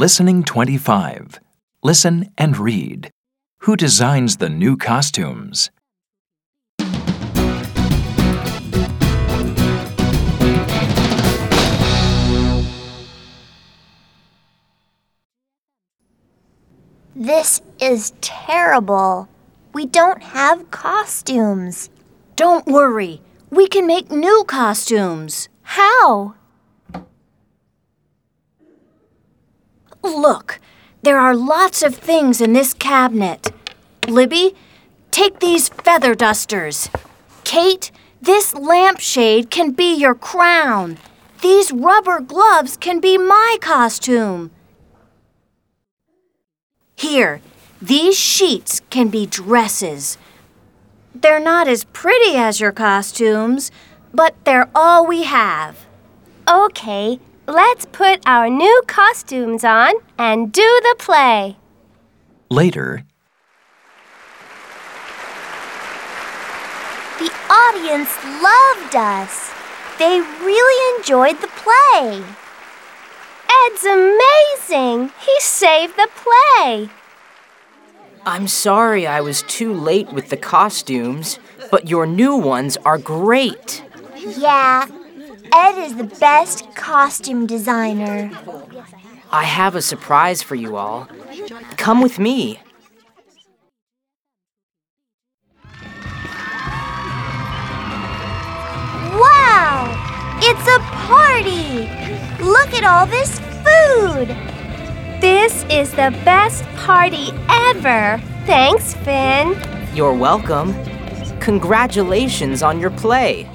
Listening 25. Listen and read. Who designs the new costumes? This is terrible. We don't have costumes. Don't worry. We can make new costumes. How? Look, there are lots of things in this cabinet. Libby, take these feather dusters. Kate, this lampshade can be your crown. These rubber gloves can be my costume. Here, these sheets can be dresses. They're not as pretty as your costumes, but they're all we have. Okay, let's put our new costumes on and do the play. Later, The audience loved us. They really enjoyed the play. Ed's amazing! He saved the play. I'm sorry I was too late with the costumes, but your new ones are great. Yeah, Ed is the best costume designer. I have a surprise for you all. Come with me. Wow! It's a party! Look at all this food! This is the best party ever. Thanks, Finn. You're welcome. Congratulations on your play.